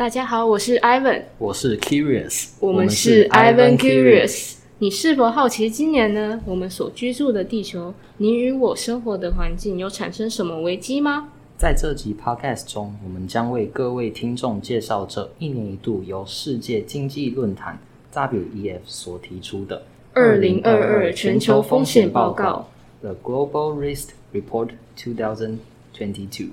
大家好，我是 Ivan，我是 Curious，我们是 Ivan Curious。你是否好奇今年呢？我们所居住的地球，你与我生活的环境有产生什么危机吗？在这集 Podcast 中，我们将为各位听众介绍这一年一度由世界经济论坛 WEF 所提出的二零二二全球风险报告 The Global Risk Report 2022。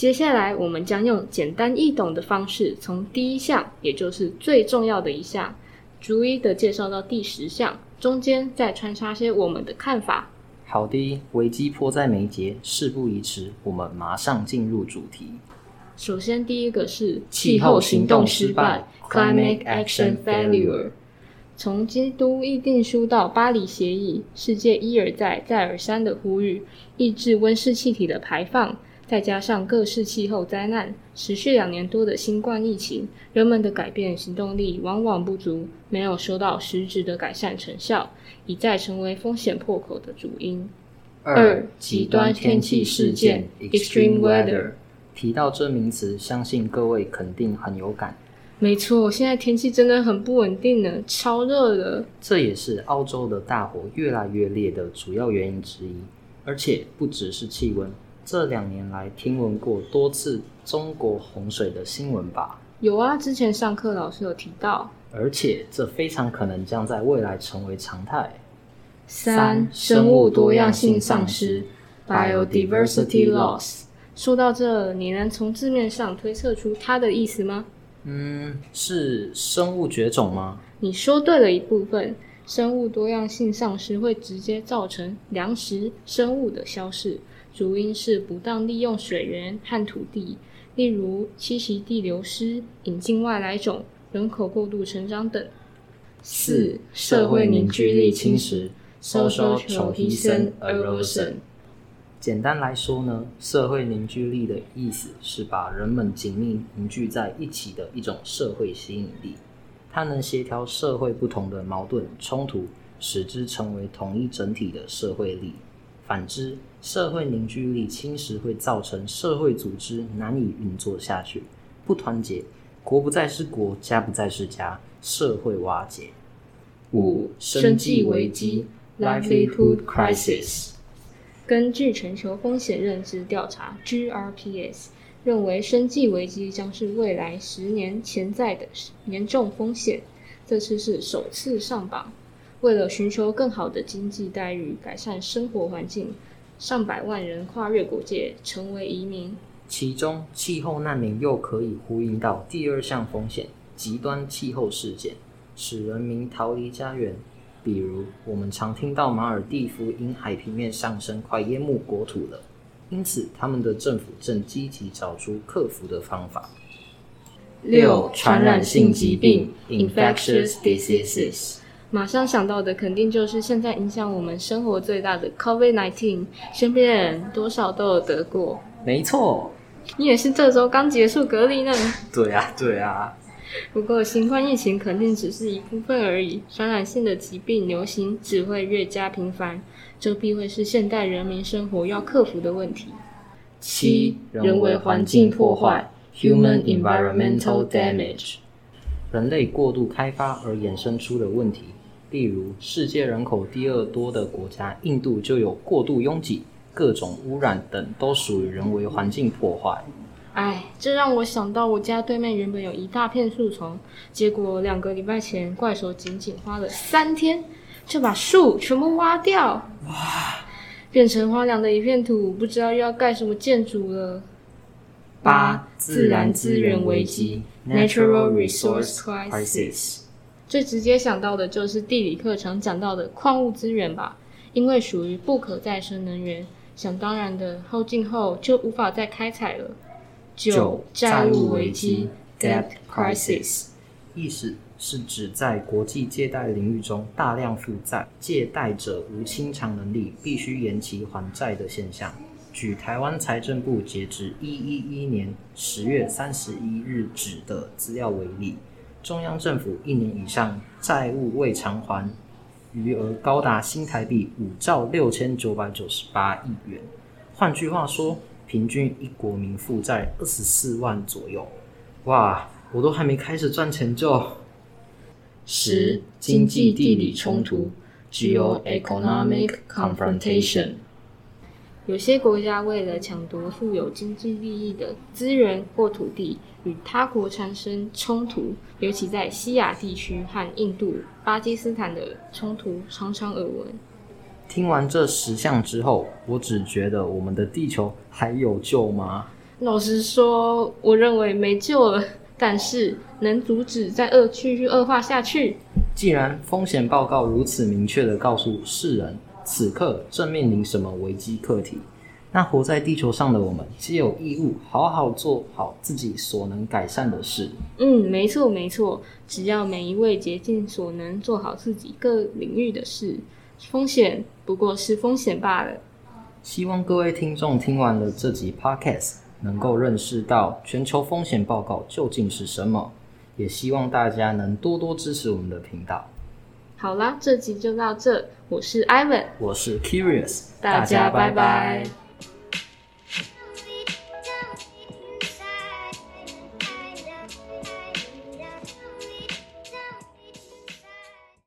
接下来，我们将用简单易懂的方式，从第一项，也就是最重要的一项，逐一的介绍到第十项，中间再穿插些我们的看法。好的，危机迫在眉睫，事不宜迟，我们马上进入主题。首先，第一个是气候行动失败 （Climate Action Failure）。从基督议定书到巴黎协议，世界一而再、再而三的呼吁抑制温室气体的排放。再加上各式气候灾难，持续两年多的新冠疫情，人们的改变行动力往往不足，没有收到实质的改善成效，一再成为风险破口的主因。二、极端天气事件 （Extreme Weather） 提到这名词，相信各位肯定很有感。没错，现在天气真的很不稳定呢，超热的。这也是澳洲的大火越来越烈的主要原因之一，而且不只是气温。这两年来，听闻过多次中国洪水的新闻吧？有啊，之前上课老师有提到。而且，这非常可能将在未来成为常态。三、生物多样性丧失 （Biodiversity Loss）。说到这，你能从字面上推测出它的意思吗？嗯，是生物绝种吗？你说对了一部分。生物多样性丧失会直接造成粮食、生物的消逝。主因是不当利用水源和土地，例如栖息地流失、引进外来种、人口过度成长等。四、社会凝聚力侵蚀 （social cohesion erosion）。简单来说呢，社会凝聚力的意思是把人们紧密凝聚在一起的一种社会吸引力，它能协调社会不同的矛盾冲突，使之成为统一整体的社会力。反之，社会凝聚力侵蚀会造成社会组织难以运作下去，不团结，国不再是国，家不再是家，社会瓦解。五、生计危机 （livelihood crisis）。根据全球风险认知调查 （GRPS） 认为，生计危机将是未来十年潜在的严重风险。这次是首次上榜。为了寻求更好的经济待遇、改善生活环境，上百万人跨越国界成为移民。其中，气候难民又可以呼应到第二项风险——极端气候事件，使人民逃离家园。比如，我们常听到马尔蒂夫因海平面上升快淹没国土了，因此他们的政府正积极找出克服的方法。六、传染性疾病 （infectious diseases）。马上想到的肯定就是现在影响我们生活最大的 COVID-19，身边人多少都有得过。没错，你也是这周刚结束隔离呢。对啊，对啊。不过新冠疫情肯定只是一部分而已，传染性的疾病流行只会越加频繁，这必会是现代人民生活要克服的问题。七、人为环境破坏 （Human Environmental Damage），人类过度开发而衍生出的问题。例如，世界人口第二多的国家印度就有过度拥挤、各种污染等，都属于人为环境破坏。哎，这让我想到我家对面原本有一大片树丛，结果两个礼拜前怪手仅仅花了三天就把树全部挖掉，哇，变成荒凉的一片土，不知道又要盖什么建筑了。八、自然资源危机 （Natural Resource Crisis）。最直接想到的就是地理课程讲到的矿物资源吧，因为属于不可再生能源，想当然的耗尽后就无法再开采了。九债务危机 （Debt Crisis） 意思是指在国际借贷领域中大量负债，借贷者无清偿能力，必须延期还债的现象。举台湾财政部截至一一一年十月三十一日止的资料为例。中央政府一年以上债务未偿还，余额高达新台币五兆六千九百九十八亿元。换句话说，平均一国民负债二十四万左右。哇，我都还没开始赚钱就十经济地理冲突 （geoeconomic confrontation）。有些国家为了抢夺富有经济利益的资源或土地，与他国产生冲突，尤其在西亚地区和印度、巴基斯坦的冲突常常耳闻。听完这十项之后，我只觉得我们的地球还有救吗？老实说，我认为没救了。但是能阻止再恶继续恶化下去？既然风险报告如此明确的告诉世人，此刻正面临什么危机课题，那活在地球上的我们，皆有义务好好做好自己所能改善的事。嗯，没错没错，只要每一位竭尽所能做好自己各领域的事，风险不过是风险罢了。希望各位听众听完了这集 Podcast。能够认识到全球风险报告究竟是什么，也希望大家能多多支持我们的频道。好啦，这集就到这，我是 Ivan，我是 Curious，大家拜拜。